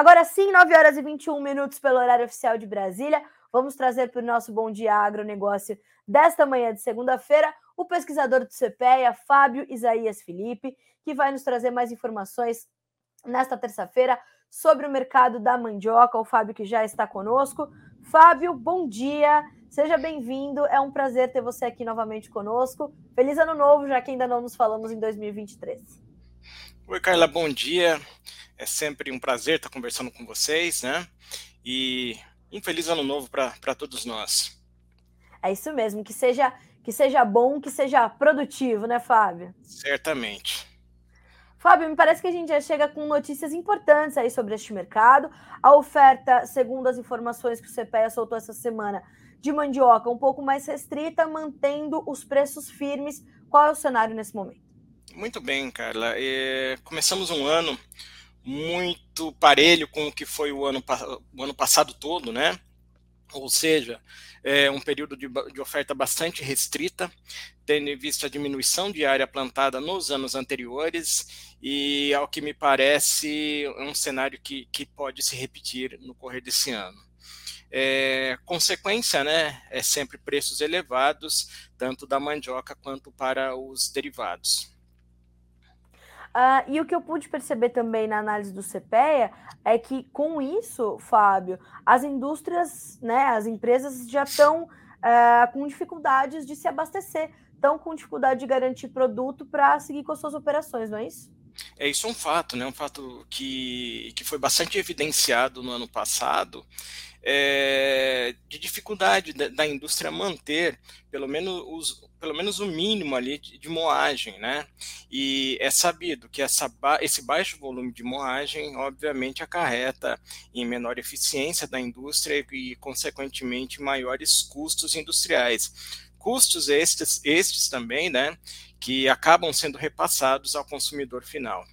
Agora sim, 9 horas e 21 minutos pelo horário oficial de Brasília. Vamos trazer para o nosso Bom Dia Agronegócio desta manhã de segunda-feira o pesquisador do CPEA, Fábio Isaías Felipe, que vai nos trazer mais informações nesta terça-feira sobre o mercado da mandioca. O Fábio que já está conosco. Fábio, bom dia. Seja bem-vindo. É um prazer ter você aqui novamente conosco. Feliz ano novo, já que ainda não nos falamos em 2023. Oi, Carla, bom dia. É sempre um prazer estar conversando com vocês, né? E um feliz ano novo para todos nós. É isso mesmo, que seja que seja bom, que seja produtivo, né, Fábio? Certamente. Fábio, me parece que a gente já chega com notícias importantes aí sobre este mercado. A oferta, segundo as informações que o CPEA soltou essa semana, de mandioca um pouco mais restrita, mantendo os preços firmes. Qual é o cenário nesse momento? Muito bem, Carla. É, começamos um ano muito parelho com o que foi o ano, o ano passado todo, né? Ou seja, é um período de, de, oferta bastante restrita, tendo em vista a diminuição de área plantada nos anos anteriores, e ao que me parece, é um cenário que, que pode se repetir no correr desse ano. É, consequência, né, é sempre preços elevados, tanto da mandioca quanto para os derivados. Uh, e o que eu pude perceber também na análise do CPEA é que, com isso, Fábio, as indústrias, né, as empresas já estão uh, com dificuldades de se abastecer, estão com dificuldade de garantir produto para seguir com as suas operações, não é isso? É isso é um fato, né? Um fato que, que foi bastante evidenciado no ano passado é, de dificuldade da, da, indústria manter pelo menos, os, pelo menos o mínimo ali de, de, moagem, né? E é sabido que essa, esse baixo volume de moagem, obviamente, acarreta em menor eficiência da indústria e, consequentemente, maiores custos industriais. Custos estes, estes também, né? Que acabam sendo repassados ao consumidor final.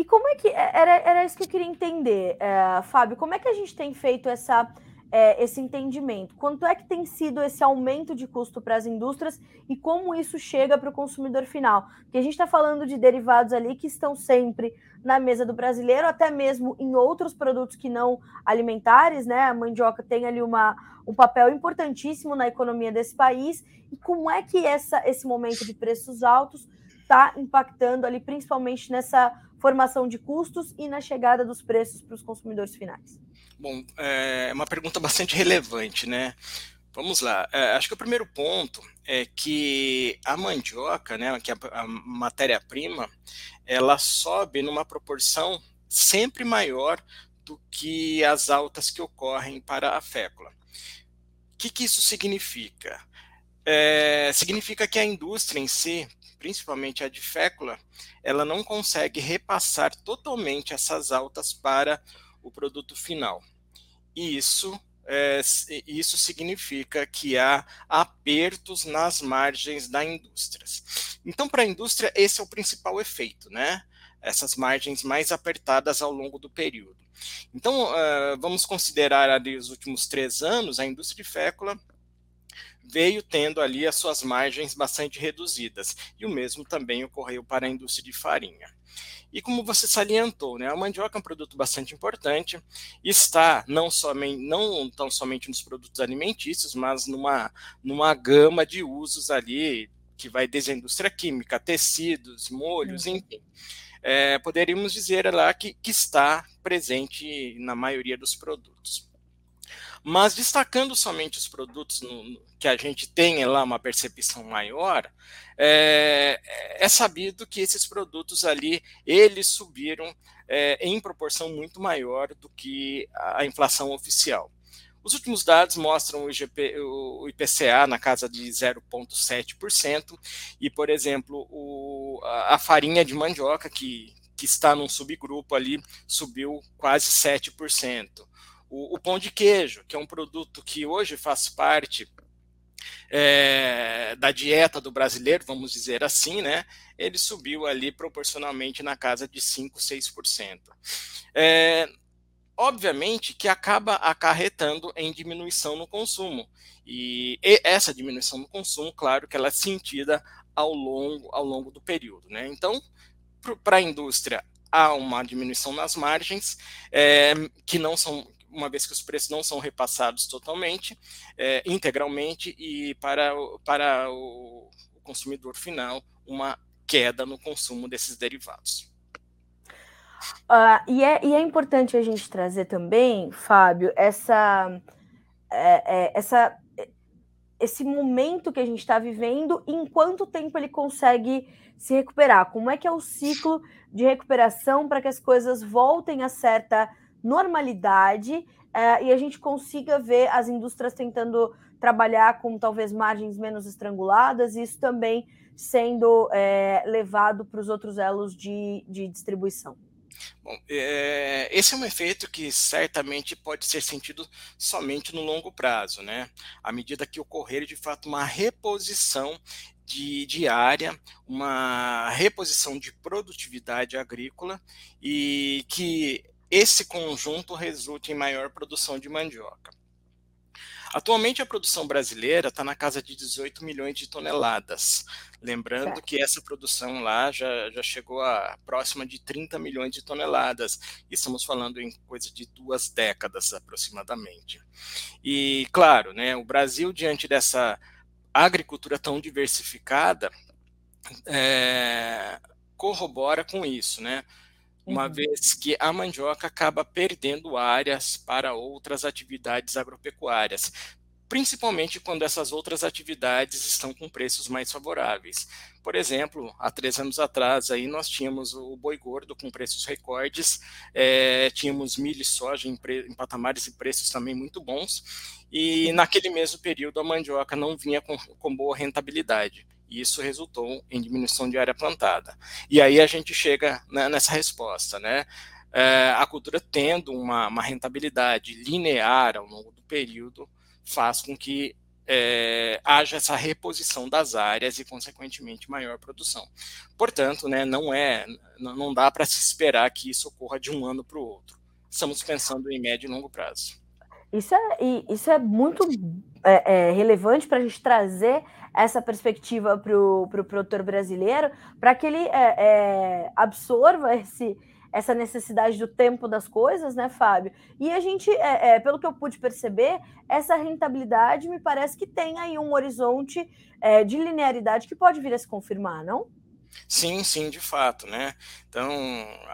E como é que. É, era, era isso que eu queria entender, é, Fábio. Como é que a gente tem feito essa, é, esse entendimento? Quanto é que tem sido esse aumento de custo para as indústrias e como isso chega para o consumidor final? Porque a gente está falando de derivados ali que estão sempre na mesa do brasileiro, até mesmo em outros produtos que não alimentares, né? A mandioca tem ali uma, um papel importantíssimo na economia desse país. E como é que essa, esse momento de preços altos está impactando ali, principalmente nessa formação de custos e na chegada dos preços para os consumidores finais? Bom, é uma pergunta bastante relevante, né? Vamos lá. É, acho que o primeiro ponto é que a mandioca, né, que é a, a matéria-prima, ela sobe numa proporção sempre maior do que as altas que ocorrem para a fécula. O que, que isso significa? É, significa que a indústria em si principalmente a de fécula, ela não consegue repassar totalmente essas altas para o produto final. E isso, é, isso significa que há apertos nas margens da indústria. Então, para a indústria, esse é o principal efeito, né? Essas margens mais apertadas ao longo do período. Então, uh, vamos considerar ali os últimos três anos, a indústria de fécula veio tendo ali as suas margens bastante reduzidas. E o mesmo também ocorreu para a indústria de farinha. E como você salientou, né, a mandioca é um produto bastante importante, está não, somente, não tão somente nos produtos alimentícios, mas numa, numa gama de usos ali, que vai desde a indústria química, tecidos, molhos, uhum. enfim. É, poderíamos dizer lá que, que está presente na maioria dos produtos. Mas destacando somente os produtos no, que a gente tem lá uma percepção maior, é, é sabido que esses produtos ali, eles subiram é, em proporção muito maior do que a inflação oficial. Os últimos dados mostram o, IGP, o IPCA na casa de 0,7%, e, por exemplo, o, a, a farinha de mandioca, que, que está num subgrupo ali, subiu quase 7%. O, o pão de queijo, que é um produto que hoje faz parte é, da dieta do brasileiro, vamos dizer assim, né? Ele subiu ali proporcionalmente na casa de 5, 6%. É, obviamente que acaba acarretando em diminuição no consumo. E, e essa diminuição no consumo, claro que ela é sentida ao longo, ao longo do período. Né? Então, para a indústria, há uma diminuição nas margens, é, que não são, uma vez que os preços não são repassados totalmente, é, integralmente, e para, para o, consumidor final, uma queda no consumo desses derivados. Uh, e, é, e é importante a gente trazer também, Fábio, essa, é, é, essa, esse momento que a gente está vivendo, em quanto tempo ele consegue se recuperar? Como é que é o ciclo de recuperação para que as coisas voltem a certa normalidade uh, e a gente consiga ver as indústrias tentando trabalhar com talvez margens menos estranguladas, e isso também sendo é, levado para os outros elos de, de distribuição? Bom, é, esse é um efeito que certamente pode ser sentido somente no longo prazo, né? À medida que ocorrer de fato uma reposição de, de área, uma reposição de produtividade agrícola e que esse conjunto resulte em maior produção de mandioca. Atualmente a produção brasileira está na casa de 18 milhões de toneladas. Lembrando que essa produção lá já, já chegou a próxima de 30 milhões de toneladas. E estamos falando em coisa de duas décadas aproximadamente. E claro, né, o Brasil, diante dessa agricultura tão diversificada, é, corrobora com isso, né? Uma uhum. vez que a mandioca acaba perdendo áreas para outras atividades agropecuárias, principalmente quando essas outras atividades estão com preços mais favoráveis. Por exemplo, há três anos atrás aí nós tínhamos o boi gordo com preços recordes, é, tínhamos milho e soja em, em, patamares e preços também muito bons, e naquele mesmo período a mandioca não vinha com, com boa rentabilidade e isso resultou em diminuição de área plantada. E aí a gente chega né, nessa resposta, né? É, a cultura tendo uma, uma, rentabilidade linear ao longo do período faz com que é, haja essa reposição das áreas e, consequentemente, maior produção. Portanto, né, não é, não dá para se esperar que isso ocorra de um ano para o outro. Estamos pensando em médio e longo prazo. Isso é, isso é muito é, é, relevante para a gente trazer essa perspectiva para o pro produtor brasileiro, para que ele é, é, absorva esse, essa necessidade do tempo das coisas, né, Fábio? E a gente, é, é, pelo que eu pude perceber, essa rentabilidade me parece que tem aí um horizonte é, de linearidade que pode vir a se confirmar, não? Sim, sim, de fato, né? Então,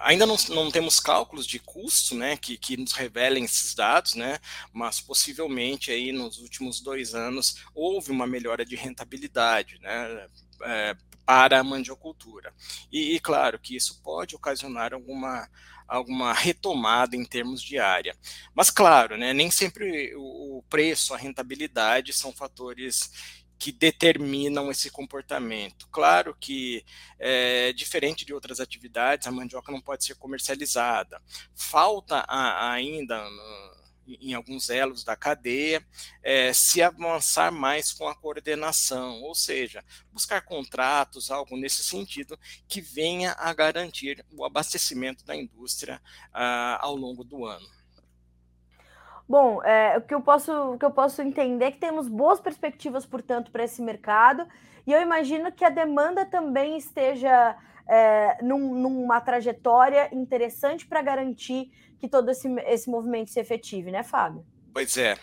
ainda não, não temos cálculos de custo, né, que, que nos revelem esses dados, né, mas possivelmente aí nos últimos dois anos houve uma melhora de rentabilidade, né, é, para a mandiocultura. E, e, claro que isso pode ocasionar alguma, alguma retomada em termos de área. Mas claro, né, nem sempre o, o preço, a rentabilidade são fatores que determinam esse comportamento. Claro que, é, diferente de outras atividades, a mandioca não pode ser comercializada. Falta a, ainda em alguns elos da cadeia, é, se avançar mais com a coordenação, ou seja, buscar contratos, algo nesse sentido, que venha a garantir o abastecimento da indústria ah, ao longo do ano. Bom, é, o, que eu posso, o que eu posso entender é que temos boas perspectivas, portanto, para esse mercado, e eu imagino que a demanda também esteja é, num, numa trajetória interessante para garantir que todo esse, esse movimento se efetive, né, Fábio? Pois é.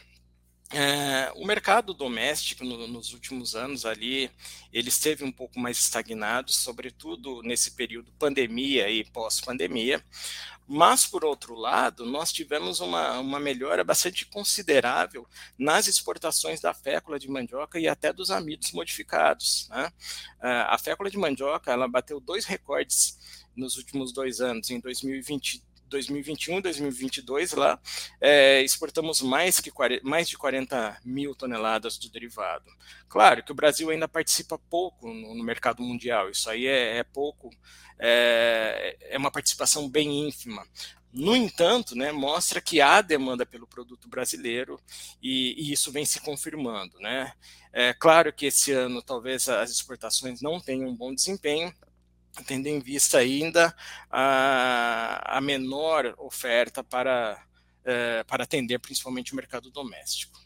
É o mercado doméstico no, nos últimos anos ali, ele esteve um pouco mais estagnado, sobretudo nesse período pandemia e pós-pandemia, mas, por outro lado, nós tivemos uma, uma melhora bastante considerável nas exportações da fécula de mandioca e até dos amidos modificados. Né? A fécula de mandioca ela bateu dois recordes nos últimos dois anos, em 2020 2021 e 2022 lá é, exportamos mais, que, mais de 40 mil toneladas do derivado. Claro que o Brasil ainda participa pouco no, no mercado mundial, isso aí é, é pouco, é, é uma participação bem ínfima. No entanto, né, mostra que há demanda pelo produto brasileiro e, e, isso vem se confirmando. Né? É claro que esse ano talvez as exportações não tenham um bom desempenho, tendo em vista ainda a, a menor oferta para, é, para atender principalmente o mercado doméstico.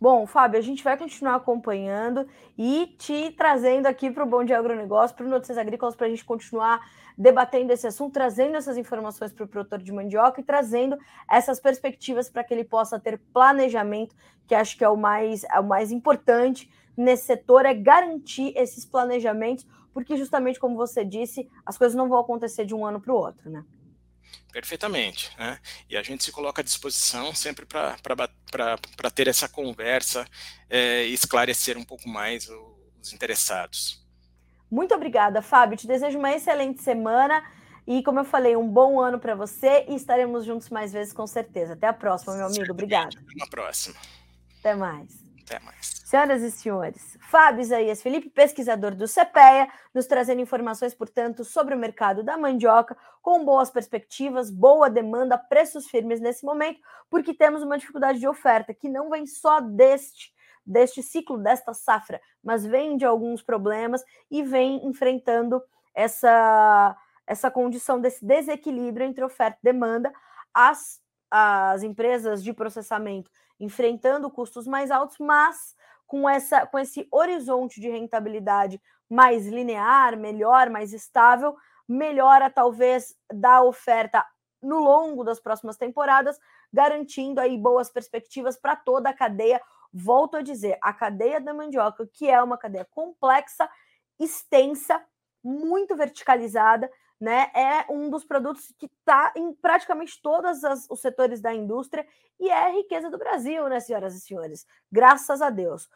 Bom, Fábio, a gente vai continuar acompanhando e te trazendo aqui para o Bom Dia Agronegócio, para o Notícias Agrícolas, para a gente continuar debatendo esse assunto, trazendo essas informações para o produtor de mandioca e trazendo essas perspectivas para que ele possa ter planejamento, que acho que é o mais, é o mais importante nesse setor, é garantir esses planejamentos, porque justamente como você disse, as coisas não vão acontecer de um ano para o outro, né? Perfeitamente. Né? E a gente se coloca à disposição sempre para ter essa conversa é, e esclarecer um pouco mais os interessados. Muito obrigada, Fábio. Te desejo uma excelente semana e, como eu falei, um bom ano para você e estaremos juntos mais vezes com certeza. Até a próxima, meu amigo. Obrigada. Até a próxima. Até mais. Até mais. Senhoras e senhores, Fábio Isaías Felipe, pesquisador do CPEA, nos trazendo informações, portanto, sobre o mercado da mandioca, com boas perspectivas, boa demanda, preços firmes nesse momento, porque temos uma dificuldade de oferta que não vem só deste deste ciclo, desta safra, mas vem de alguns problemas e vem enfrentando essa, essa condição desse desequilíbrio entre oferta e demanda. As, as empresas de processamento enfrentando custos mais altos, mas com, essa, com esse horizonte de rentabilidade mais linear, melhor, mais estável, melhora talvez da oferta no longo das próximas temporadas, garantindo aí boas perspectivas para toda a cadeia. Volto a dizer, a cadeia da mandioca, que é uma cadeia complexa, extensa, muito verticalizada, né? É um dos produtos que está em praticamente todos os setores da indústria e é a riqueza do Brasil, né, senhoras e senhores? Graças a Deus.